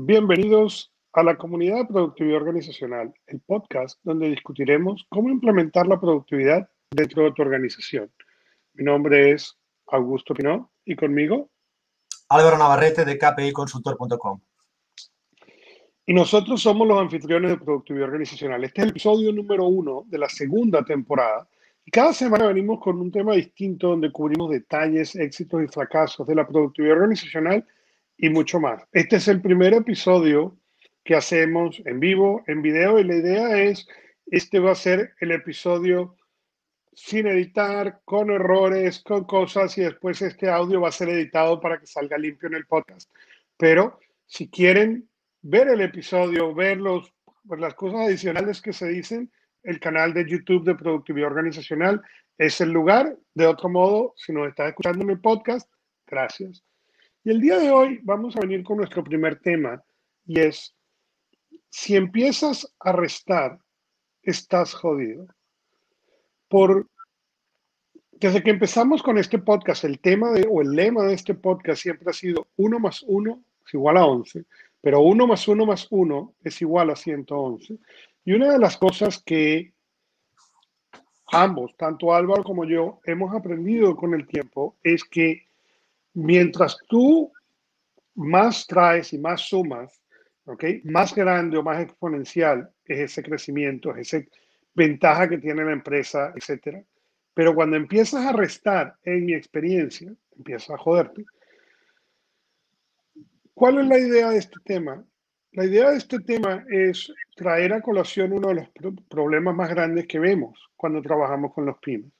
Bienvenidos a la comunidad de productividad organizacional, el podcast donde discutiremos cómo implementar la productividad dentro de tu organización. Mi nombre es Augusto Pinó y conmigo Álvaro Navarrete de kpiconsultor.com. Y nosotros somos los anfitriones de productividad organizacional. Este es el episodio número uno de la segunda temporada. Y cada semana venimos con un tema distinto donde cubrimos detalles, éxitos y fracasos de la productividad organizacional y mucho más. Este es el primer episodio que hacemos en vivo, en video, y la idea es, este va a ser el episodio sin editar, con errores, con cosas, y después este audio va a ser editado para que salga limpio en el podcast. Pero si quieren ver el episodio, ver los, pues, las cosas adicionales que se dicen, el canal de YouTube de Productividad Organizacional es el lugar. De otro modo, si nos está escuchando en el podcast, gracias. Y el día de hoy vamos a venir con nuestro primer tema y es, si empiezas a restar, estás jodido. Por, desde que empezamos con este podcast, el tema o el lema de este podcast siempre ha sido 1 más 1 es igual a 11, pero 1 más 1 más 1 es igual a 111. Y una de las cosas que ambos, tanto Álvaro como yo, hemos aprendido con el tiempo es que mientras tú más traes y más sumas, ¿okay? más grande o más exponencial es ese crecimiento, es esa ventaja que tiene la empresa, etc. Pero cuando empiezas a restar, en mi experiencia, empiezas a joderte. ¿Cuál es la idea de este tema? La idea de este tema es traer a colación uno de los problemas más grandes que vemos cuando trabajamos con los pymes.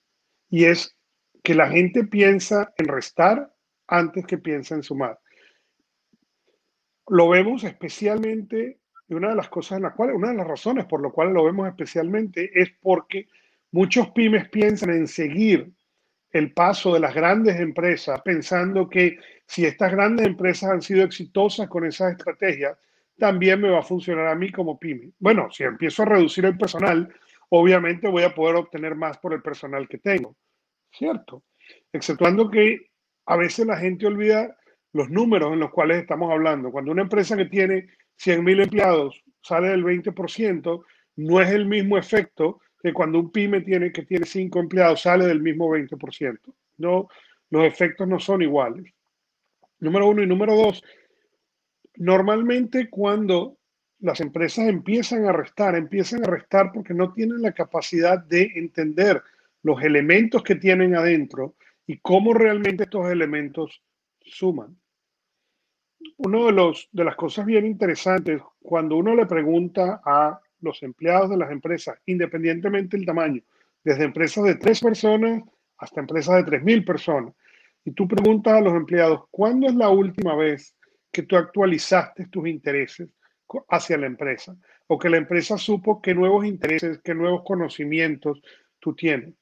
Y es que la gente piensa en restar antes que piensa en sumar. Lo vemos especialmente, y una de las cosas en las cuales, una de las razones por lo cual lo vemos especialmente es porque muchos pymes piensan en seguir el paso de las grandes empresas, pensando que si estas grandes empresas han sido exitosas con esas estrategias, también me va a funcionar a mí como pyme. Bueno, si empiezo a reducir el personal, obviamente voy a poder obtener más por el personal que tengo, ¿cierto? Exceptuando que a veces la gente olvida los números en los cuales estamos hablando. Cuando una empresa que tiene 100 mil empleados sale del 20%, no es el mismo efecto que cuando un pyme tiene, que tiene 5 empleados sale del mismo 20%. No, los efectos no son iguales. Número uno y número dos, normalmente cuando las empresas empiezan a restar, empiezan a restar porque no tienen la capacidad de entender los elementos que tienen adentro y cómo realmente estos elementos suman. Uno de, de las cosas bien interesantes, cuando uno le pregunta a los empleados de las empresas, independientemente del tamaño, desde empresas de tres personas hasta empresas de tres mil personas, y tú preguntas a los empleados, ¿cuándo es la última vez que tú actualizaste tus intereses hacia la empresa? O que la empresa supo qué nuevos intereses, qué nuevos conocimientos tú tienes.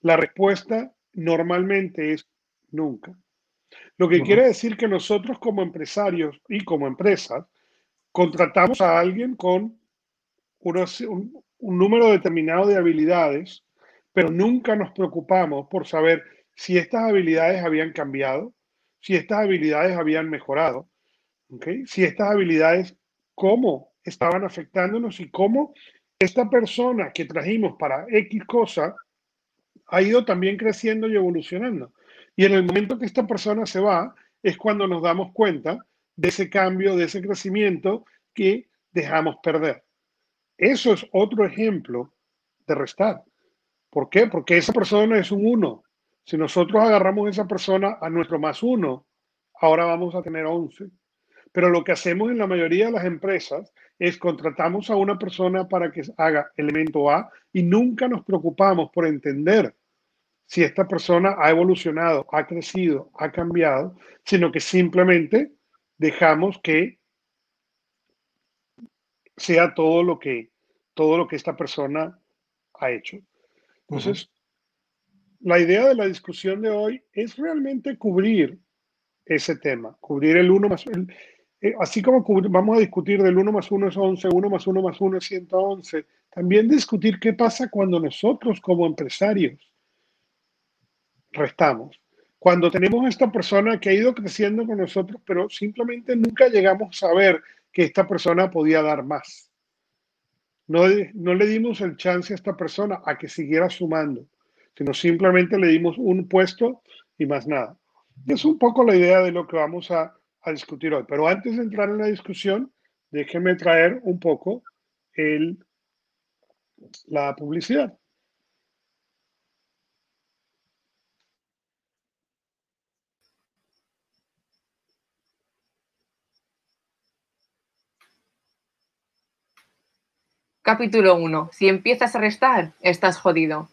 La respuesta normalmente es nunca. Lo que quiere decir que nosotros como empresarios y como empresas contratamos a alguien con un, un número determinado de habilidades, pero nunca nos preocupamos por saber si estas habilidades habían cambiado, si estas habilidades habían mejorado, ¿okay? si estas habilidades, cómo estaban afectándonos y cómo esta persona que trajimos para X cosa ha ido también creciendo y evolucionando. Y en el momento que esta persona se va, es cuando nos damos cuenta de ese cambio, de ese crecimiento que dejamos perder. Eso es otro ejemplo de restar. ¿Por qué? Porque esa persona es un uno. Si nosotros agarramos a esa persona a nuestro más uno, ahora vamos a tener 11. Pero lo que hacemos en la mayoría de las empresas es contratamos a una persona para que haga elemento A y nunca nos preocupamos por entender si esta persona ha evolucionado, ha crecido, ha cambiado, sino que simplemente dejamos que sea todo lo que, todo lo que esta persona ha hecho. Entonces, la idea de la discusión de hoy es realmente cubrir ese tema, cubrir el 1 más eh, así como vamos a discutir del 1 más 1 es 11, 1 más 1 más 1 es 111, también discutir qué pasa cuando nosotros como empresarios restamos. Cuando tenemos esta persona que ha ido creciendo con nosotros, pero simplemente nunca llegamos a ver que esta persona podía dar más. No, no le dimos el chance a esta persona a que siguiera sumando, sino simplemente le dimos un puesto y más nada. Es un poco la idea de lo que vamos a, a discutir hoy. Pero antes de entrar en la discusión, déjenme traer un poco el, la publicidad. Capítulo 1. Si empiezas a restar, estás jodido.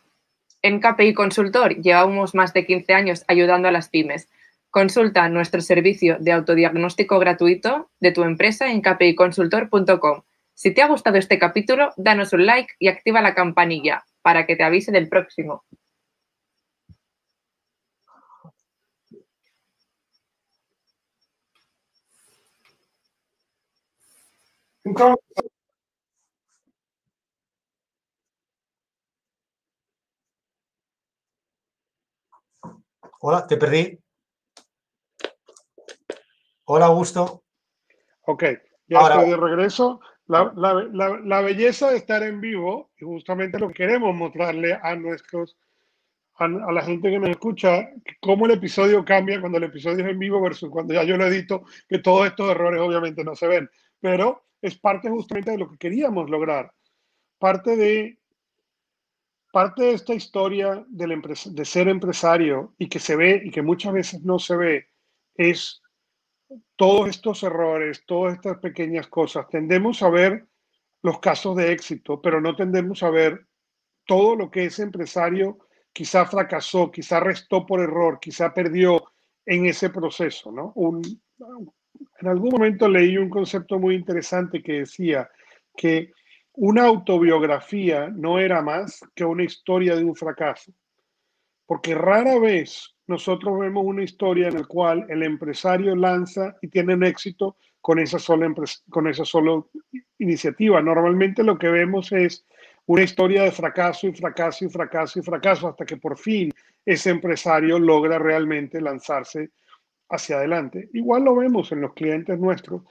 En KPI Consultor llevamos más de 15 años ayudando a las pymes. Consulta nuestro servicio de autodiagnóstico gratuito de tu empresa en kpiconsultor.com. Si te ha gustado este capítulo, danos un like y activa la campanilla para que te avise del próximo. Hola, te perdí. Hola, Augusto. Ok, ya estoy de regreso. La, belleza de estar en vivo, y justamente lo que queremos mostrarle a nuestros, a, la gente que nos escucha, cómo el episodio cambia cuando el episodio es en vivo versus cuando ya yo lo edito, que todos estos errores obviamente no se ven. Pero es parte justamente de lo que queríamos lograr. Parte de parte de esta historia de ser empresario y que se ve y que muchas veces no se ve es todos estos errores, todas estas pequeñas cosas. Tendemos a ver los casos de éxito, pero no tendemos a ver todo lo que ese empresario quizá fracasó, quizá restó por error, quizá perdió en ese proceso. ¿no? en algún momento leí un concepto muy interesante que decía que una autobiografía no era más que una historia de un fracaso, porque rara vez nosotros vemos una historia en la cual el empresario lanza y tiene un éxito con esa sola, con esa sola iniciativa. Normalmente lo que vemos es una historia de fracaso y fracaso y fracaso y fracaso hasta que por fin ese empresario logra realmente lanzarse hacia adelante. Igual lo vemos en los clientes nuestros.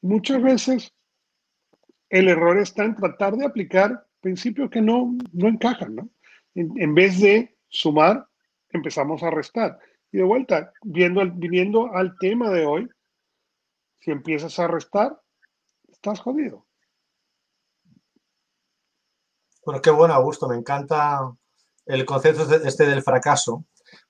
Muchas veces el error está en tratar de aplicar principios que no, no encajan, ¿no? En, vez de sumar, empezamos a restar. Y de vuelta, viendo, viniendo al tema de hoy, si empiezas a restar, estás jodido. Bueno, qué bueno, Augusto. Me encanta el concepto este del fracaso,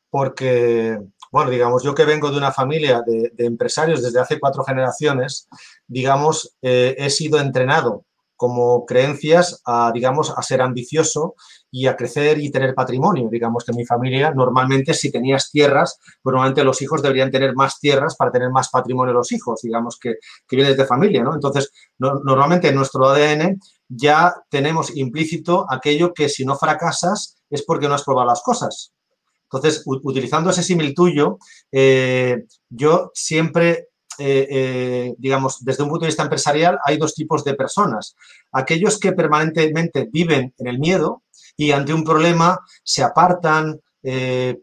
porque, bueno, digamos, yo que vengo de una familia de, empresarios desde hace cuatro generaciones, digamos, eh, he sido entrenado como creencias a, digamos, a ser ambicioso y a crecer y tener patrimonio. Digamos que mi familia normalmente si tenías tierras, pues normalmente los hijos deberían tener más tierras para tener más patrimonio los hijos, digamos que, que viene de familia, ¿no? Entonces, normalmente en nuestro ADN ya tenemos implícito aquello que si no fracasas es porque no has probado las cosas. Entonces, utilizando ese símil tuyo, eh, yo siempre, eh, eh, digamos, desde un punto de vista empresarial, hay dos tipos de personas. Aquellos que permanentemente viven en el miedo y ante un problema se apartan,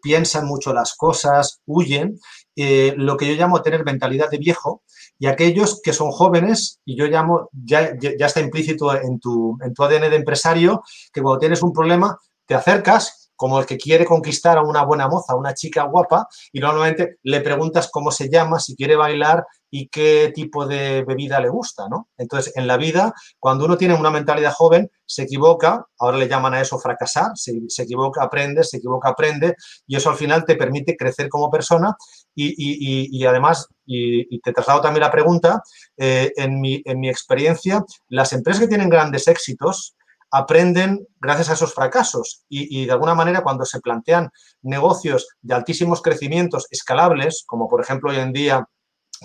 piensan mucho las cosas, huyen, lo que yo llamo tener mentalidad de viejo, y aquellos que son jóvenes, y yo llamo, ya, está implícito en tu, en tu ADN de empresario, que cuando tienes un problema te acercas, como el que quiere conquistar a una buena moza, una chica guapa, y normalmente le preguntas cómo se llama, si quiere bailar y qué tipo de bebida le gusta, ¿no? Entonces, en la vida, cuando uno tiene una mentalidad joven, se equivoca, ahora le llaman a eso fracasar, se, equivoca, aprende, se equivoca, aprende, y eso al final te permite crecer como persona y, además, y, te traslado también la pregunta, eh, en, mi, en mi experiencia, las empresas que tienen grandes éxitos, aprenden gracias a esos fracasos y, de alguna manera cuando se plantean negocios de altísimos crecimientos escalables, como por ejemplo hoy en día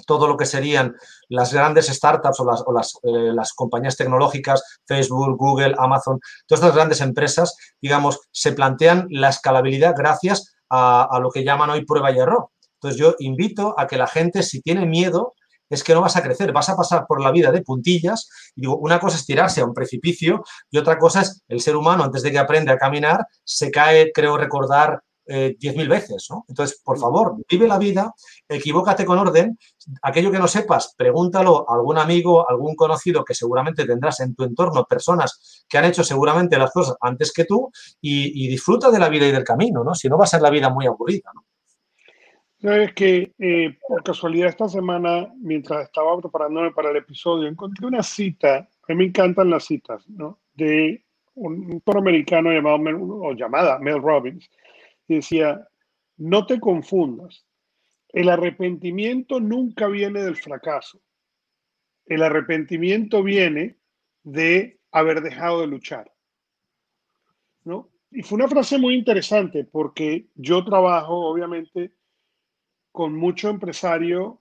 todo lo que serían las grandes startups o las, eh, las, compañías tecnológicas, Facebook, Google, Amazon, todas estas grandes empresas, digamos, se plantean la escalabilidad gracias a, a lo que llaman hoy prueba y error. Entonces yo invito a que la gente, si tiene miedo, es que no vas a crecer, vas a pasar por la vida de puntillas. Y digo, una cosa es tirarse a un precipicio y otra cosa es el ser humano, antes de que aprende a caminar, se cae, creo recordar, eh, 10.000 veces, ¿no? Entonces, por favor, vive la vida, equivócate con orden. Aquello que no sepas, pregúntalo a algún amigo, algún conocido que seguramente tendrás en tu entorno, personas que han hecho seguramente las cosas antes que tú y, disfruta de la vida y del camino, ¿no? Si no va a ser la vida muy aburrida, ¿no? Sabes que eh, por casualidad esta semana, mientras estaba preparándome para el episodio, encontré una cita, a mí me encantan las citas, ¿no? De un autor americano llamado, o llamada Mel Robbins, y decía, no te confundas, el arrepentimiento nunca viene del fracaso, el arrepentimiento viene de haber dejado de luchar. ¿no? Y fue una frase muy interesante porque yo trabajo, obviamente, con mucho empresario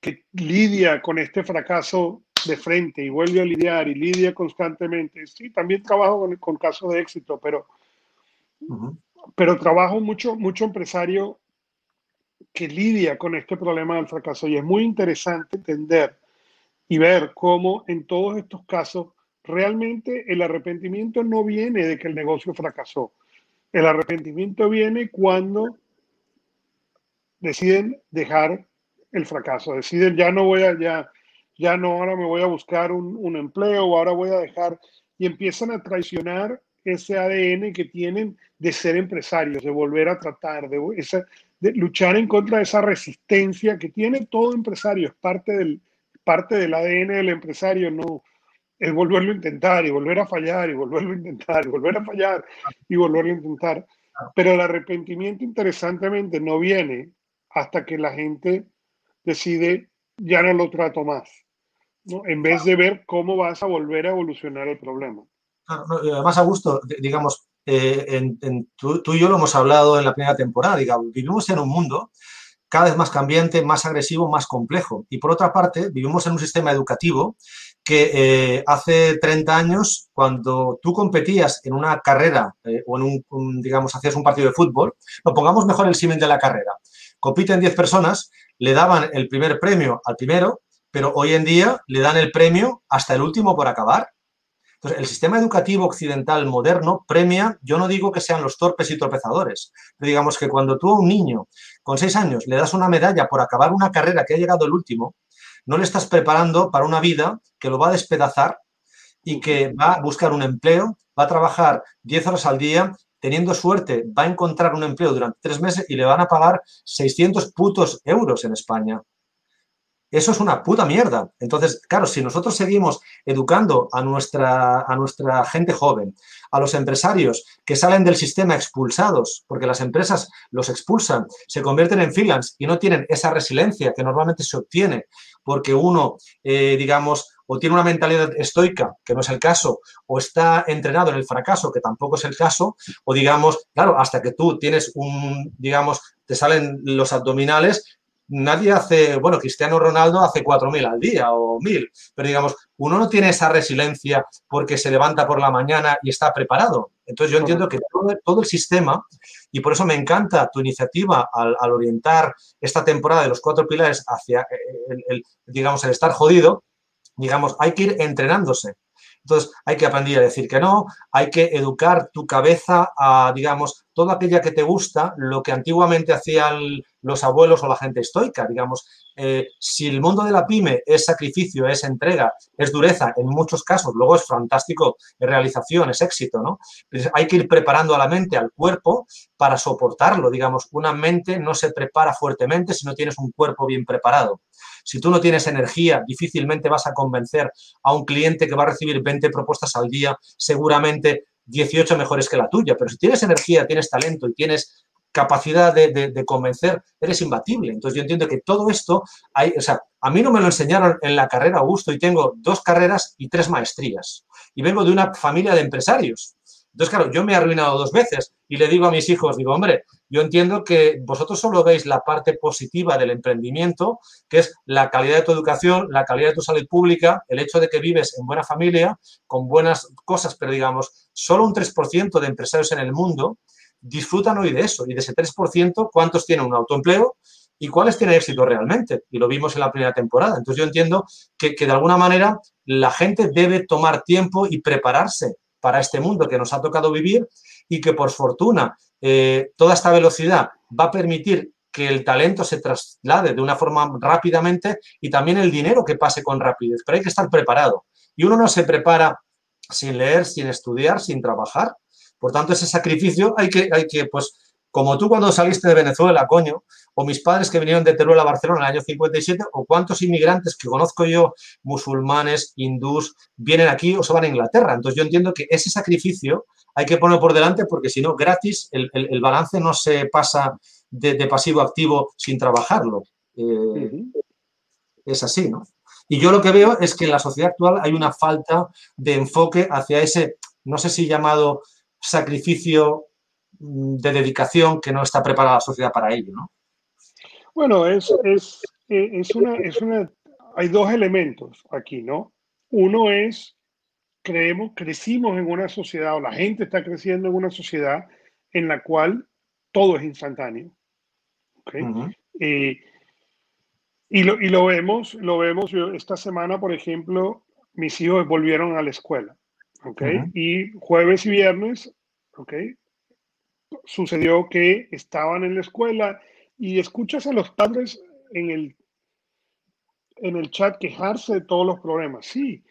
que lidia con este fracaso de frente y vuelve a lidiar y lidia constantemente. Sí, también trabajo con, casos de éxito, pero, pero trabajo mucho, mucho empresario que lidia con este problema del fracaso y es muy interesante entender y ver cómo en todos estos casos realmente el arrepentimiento no viene de que el negocio fracasó. El arrepentimiento viene cuando deciden dejar el fracaso, deciden ya no voy a, ya, ya no, ahora me voy a buscar un, un empleo, ahora voy a dejar, y empiezan a traicionar ese ADN que tienen de ser empresarios, de volver a tratar, de, esa, luchar en contra de esa resistencia que tiene todo empresario, es parte del, parte del ADN del empresario, no, es volverlo a intentar y volver a fallar y volverlo a intentar y volver a fallar y volverlo a intentar. Pero el arrepentimiento, interesantemente, no viene hasta que la gente decide ya no lo trato más, ¿no? en vez de ver cómo vas a volver a evolucionar el problema. además, Augusto, digamos, eh, tú, y yo lo hemos hablado en la primera temporada, digamos, vivimos en un mundo cada vez más cambiante, más agresivo, más complejo. Y por otra parte, vivimos en un sistema educativo que eh, hace 30 años, cuando tú competías en una carrera eh, o en un, digamos, hacías un partido de fútbol, lo pongamos mejor el símil de la carrera. Compiten 10 personas, le daban el primer premio al primero, pero hoy en día le dan el premio hasta el último por acabar. Entonces, el sistema educativo occidental moderno premia, yo no digo que sean los torpes y tropezadores, pero digamos que cuando tú a un niño con seis años le das una medalla por acabar una carrera que ha llegado el último, no le estás preparando para una vida que lo va a despedazar y que va a buscar un empleo, va a trabajar 10 horas al día, teniendo suerte va a encontrar un empleo durante tres meses y le van a pagar 600 putos euros en España. Eso es una puta mierda. Entonces, claro, si nosotros seguimos educando a nuestra, a nuestra gente joven, a los empresarios que salen del sistema expulsados, porque las empresas los expulsan, se convierten en freelance y no tienen esa resiliencia que normalmente se obtiene porque uno, eh, digamos, o tiene una mentalidad estoica, que no es el caso, o está entrenado en el fracaso, que tampoco es el caso, o digamos, claro, hasta que tú tienes un, digamos, te salen los abdominales, nadie hace, bueno, Cristiano Ronaldo hace 4.000 al día o 1.000, pero digamos, uno no tiene esa resiliencia porque se levanta por la mañana y está preparado. Entonces yo entiendo que todo, el sistema, y por eso me encanta tu iniciativa al, orientar esta temporada de los cuatro pilares hacia, el, digamos, el estar jodido, digamos, hay que ir entrenándose. Entonces, hay que aprender a decir que no, hay que educar tu cabeza a, digamos, toda aquella que te gusta, lo que antiguamente hacían los abuelos o la gente estoica, digamos, eh, si el mundo de la pyme es sacrificio, es entrega, es dureza, en muchos casos, luego es fantástico, es realización, es éxito, ¿no? Pues hay que ir preparando a la mente, al cuerpo, para soportarlo, digamos, una mente no se prepara fuertemente si no tienes un cuerpo bien preparado. Si tú no tienes energía, difícilmente vas a convencer a un cliente que va a recibir 20 propuestas al día, seguramente 18 mejores que la tuya. Pero si tienes energía, tienes talento y tienes capacidad de, convencer, eres imbatible. Entonces yo entiendo que todo esto, o sea, a mí no me lo enseñaron en la carrera Augusto y tengo dos carreras y tres maestrías. Y vengo de una familia de empresarios. Entonces, claro, yo me he arruinado dos veces y le digo a mis hijos, digo, hombre, yo entiendo que vosotros solo veis la parte positiva del emprendimiento, que es la calidad de tu educación, la calidad de tu salud pública, el hecho de que vives en buena familia, con buenas cosas, pero digamos, solo un 3% de empresarios en el mundo disfrutan hoy de eso. Y de ese 3%, ¿cuántos tienen un autoempleo? ¿Y cuáles tienen éxito realmente? Y lo vimos en la primera temporada. Entonces yo entiendo que, que de alguna manera la gente debe tomar tiempo y prepararse para este mundo que nos ha tocado vivir y que por fortuna eh, toda esta velocidad va a permitir que el talento se traslade de una forma rápidamente y también el dinero que pase con rapidez, pero hay que estar preparado. Y uno no se prepara sin leer, sin estudiar, sin trabajar. Por tanto, ese sacrificio hay que, hay que pues, como tú cuando saliste de Venezuela, coño, o mis padres que vinieron de Teruel a Barcelona en el año 57, o cuántos inmigrantes que conozco yo, musulmanes, hindús, vienen aquí o se van a Inglaterra. Entonces yo entiendo que ese sacrificio hay que ponerlo por delante porque si no, gratis, el, balance no se pasa de, pasivo a activo sin trabajarlo. Eh, es así, ¿no? Y yo lo que veo es que en la sociedad actual hay una falta de enfoque hacia ese, no sé si llamado sacrificio de dedicación que no está preparada la sociedad para ello, ¿no? Bueno, es, es, es, una, es una, hay dos elementos aquí, ¿no? Uno es, creemos, crecimos en una sociedad, o la gente está creciendo en una sociedad en la cual todo es instantáneo. ¿okay? Y lo, y lo vemos, lo vemos, esta semana, por ejemplo, mis hijos volvieron a la escuela, ¿ok? Y jueves y viernes, ¿ok? Sucedió que estaban en la escuela y escuchas a los padres en el, en el chat quejarse de todos los problemas, sí,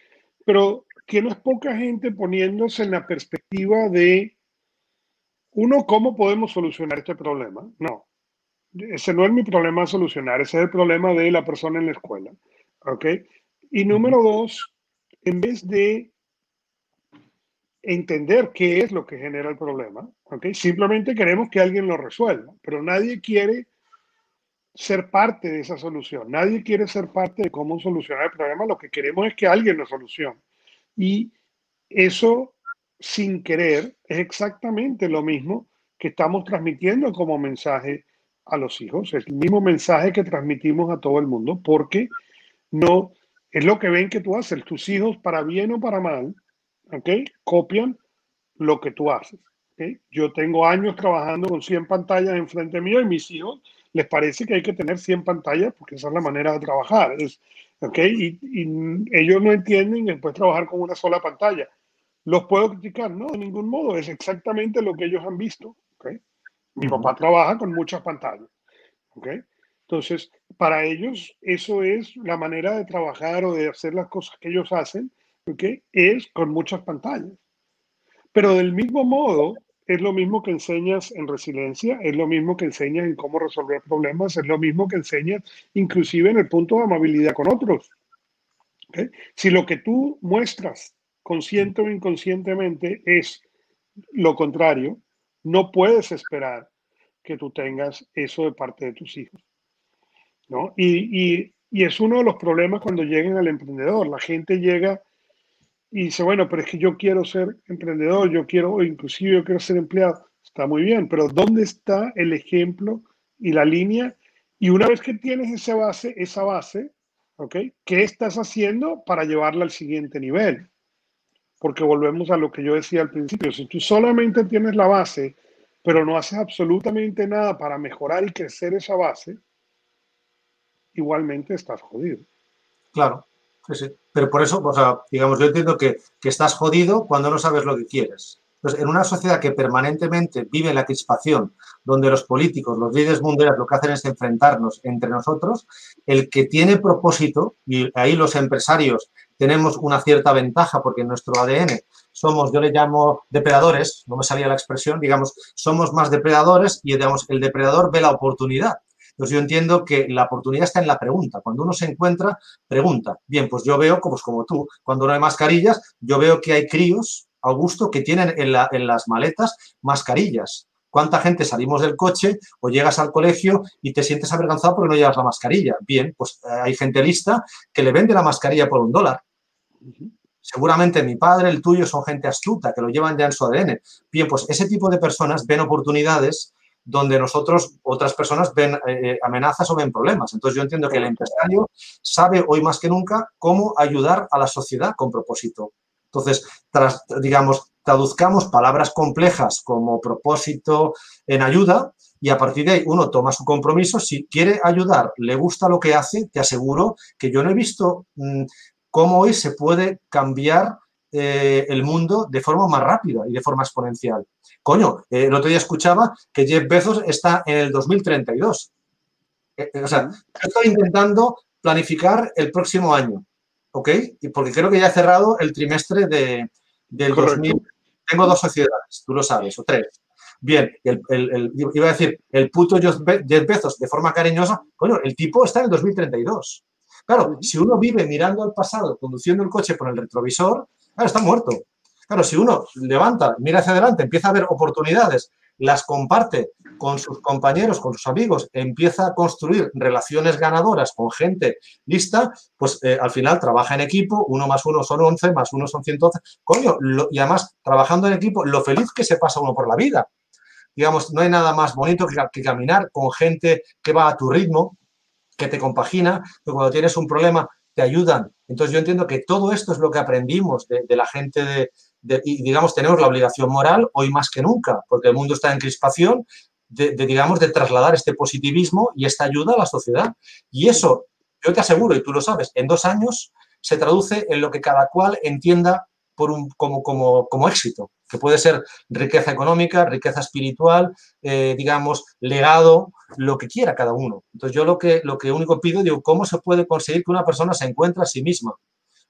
pero tienes poca gente poniéndose en la perspectiva de, uno, ¿cómo podemos solucionar este problema? No, ese no es mi problema a solucionar, ese es el problema de la persona en la escuela. ¿Ok? Y número dos, en vez de entender qué es lo que genera el problema, ¿ok? Simplemente queremos que alguien lo resuelva, pero nadie quiere ser parte de esa solución, nadie quiere ser parte de cómo solucionar el problema, lo que queremos es que alguien lo solucione. Y eso, sin querer, es exactamente lo mismo que estamos transmitiendo como mensaje a los hijos, es el mismo mensaje que transmitimos a todo el mundo, porque no es lo que ven que tú haces. Tus hijos, para bien o para mal. Copian lo que tú haces. ¿Okay? Yo tengo años trabajando con 100 pantallas enfrente mío y mis hijos les parece que hay que tener 100 pantallas porque esa es la manera de trabajar. Es, ¿okay? y, y ellos no entienden después trabajar con una sola pantalla. ¿Los puedo criticar? No, de ningún modo. Es exactamente lo que ellos han visto. ¿okay? Mi papá trabaja con muchas pantallas. ¿ok? Entonces, para ellos, eso es la manera de trabajar o de hacer las cosas que ellos hacen, ¿ok? Es con muchas pantallas. Pero del mismo modo, es lo mismo que enseñas en resiliencia, es lo mismo que enseñas en cómo resolver problemas, es lo mismo que enseñas inclusive en el punto de amabilidad con otros. Si lo que tú muestras consciente o inconscientemente es lo contrario, no puedes esperar que tú tengas eso de parte de tus hijos. ¿no? Y, es uno de los problemas cuando lleguen al emprendedor. La gente llega y dice, bueno, pero es que yo quiero ser emprendedor, yo quiero, inclusive yo quiero ser empleado. Está muy bien, pero ¿dónde está el ejemplo y la línea? Y una vez que tienes esa base, esa base, ¿ok? ¿Qué estás haciendo para llevarla al siguiente nivel? porque volvemos a lo que yo decía al principio, si tú solamente tienes la base, pero no haces absolutamente nada para mejorar y crecer esa base, igualmente estás jodido. Claro, Pero por eso, o sea, digamos, yo entiendo que, estás jodido cuando no sabes lo que quieres. Entonces, en una sociedad que permanentemente vive la crispación, donde los políticos, los líderes mundiales lo que hacen es enfrentarnos entre nosotros, el que tiene propósito, y ahí los empresarios tenemos una cierta ventaja porque en nuestro ADN somos, yo le llamo depredadores, no me salía la expresión, digamos, somos más depredadores y digamos, el depredador ve la oportunidad. Entonces yo entiendo que la oportunidad está en la pregunta. Cuando uno se encuentra, pregunta. Bien, pues yo veo, pues como tú, cuando no hay mascarillas, yo veo que hay críos, Augusto, que tienen en, en las maletas mascarillas. ¿Cuánta gente salimos del coche o llegas al colegio y te sientes avergonzado porque no llevas la mascarilla? Bien, pues eh, hay gente lista que le vende la mascarilla por un dólar. Seguramente mi padre, el tuyo, son gente astuta, que lo llevan ya en su ADN. Bien, pues ese tipo de personas ven oportunidades donde nosotros, otras personas, ven eh, eh, amenazas o ven problemas. Entonces yo entiendo que el empresario sabe hoy más que nunca cómo ayudar a la sociedad con propósito. Entonces, tras, digamos, traduzcamos palabras complejas como propósito en ayuda y a partir de ahí uno toma su compromiso. Si quiere ayudar, le gusta lo que hace, te aseguro que yo no he visto mm, cómo hoy se puede cambiar eh, el mundo de forma más rápida y de forma exponencial. Coño, eh, el otro día escuchaba que Jeff Bezos está en el 2032. o sea, estoy intentando planificar el próximo año, ¿ok? Y porque creo que ya he cerrado el trimestre de, del 2000. Tengo dos sociedades, tú lo sabes, o tres. Bien, el, iba a decir, el puto Jeff Bezos de forma cariñosa, bueno, el tipo está en el 2032. Claro, si uno vive mirando al pasado, conduciendo el coche por el retrovisor, claro, está muerto. Claro, si uno levanta, mira hacia adelante, empieza a ver oportunidades, las comparte con sus compañeros, con sus amigos, empieza a construir relaciones ganadoras con gente lista, pues eh, al final trabaja en equipo, uno más uno son 11, más uno son 111. Coño, y además, trabajando en equipo, lo feliz que se pasa uno por la vida digamos, no hay nada más bonito que, caminar con gente que va a tu ritmo, que te compagina, que cuando tienes un problema ayudan. Entonces yo entiendo que todo esto es lo que aprendimos de, la gente de, y digamos, tenemos la obligación moral hoy más que nunca, porque el mundo está en crispación, de, digamos, de trasladar este positivismo y esta ayuda a la sociedad. Y eso, yo te aseguro, y tú lo sabes, en dos años se traduce en lo que cada cual entienda por un, como, como, como éxito que puede ser riqueza económica, riqueza espiritual, eh, digamos, legado, lo que quiera cada uno. Entonces yo lo que, lo que único pido, digo, ¿cómo se puede conseguir que una persona se encuentre a sí misma?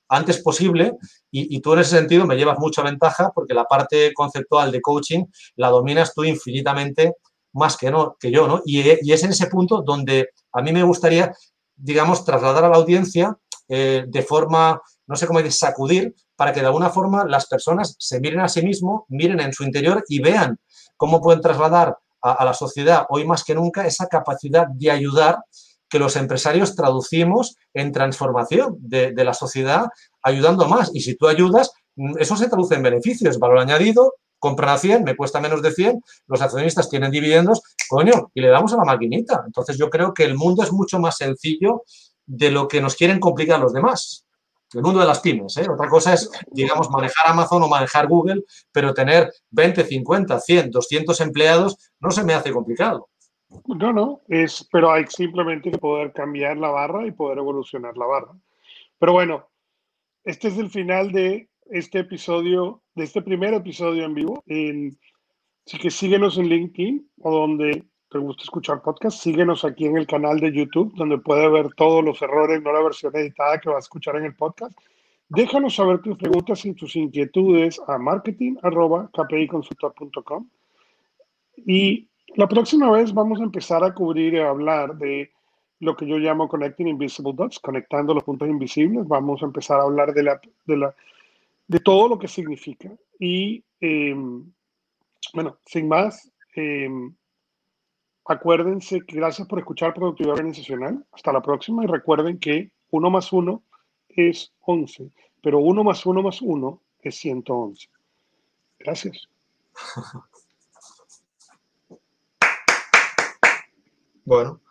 antes posible y, tú en ese sentido me llevas mucha ventaja porque la parte conceptual de coaching la dominas tú infinitamente más que, no, que yo, ¿no? Y, es en ese punto donde a mí me gustaría, digamos, trasladar a la audiencia eh, de forma, no sé cómo decir, sacudir, para que de alguna forma las personas se miren a sí mismos, miren en su interior y vean cómo pueden trasladar a, la sociedad hoy más que nunca esa capacidad de ayudar que los empresarios traducimos en transformación de, la sociedad, ayudando más. Y si tú ayudas, mm, eso se traduce en beneficios, valor añadido, compran a 100, me cuesta menos de 100, los accionistas tienen dividendos, coño, y le damos a la maquinita. Entonces yo creo que el mundo es mucho más sencillo de lo que nos quieren complicar los demás el mundo de las pymes. ¿eh? Otra cosa es, digamos, manejar Amazon o manejar Google, pero tener 20, 50, 100, 200 empleados no se me hace complicado. No, no, es, pero hay simplemente que poder cambiar la barra y poder evolucionar la barra. Pero bueno, este es el final de este episodio, de este primer episodio en vivo. así que síguenos en LinkedIn o donde te gusta escuchar podcast, síguenos aquí en el canal de YouTube, donde puede ver todos los errores, no la versión editada que va a escuchar en el podcast. Déjanos saber tus preguntas y tus inquietudes a marketing.kpiconsultor.com. Y la próxima vez vamos a empezar a cubrir y a hablar de lo que yo llamo Connecting Invisible Dots, conectando los puntos invisibles. Vamos a empezar a hablar de, la, de, la, de todo lo que significa. Y em, bueno, sin más, eh, Acuérdense que gracias por escuchar Productividad Organizacional. Hasta la próxima y recuerden que 1 más 1 es 11, pero 1 más 1 más 1 es 111. Gracias. Bueno.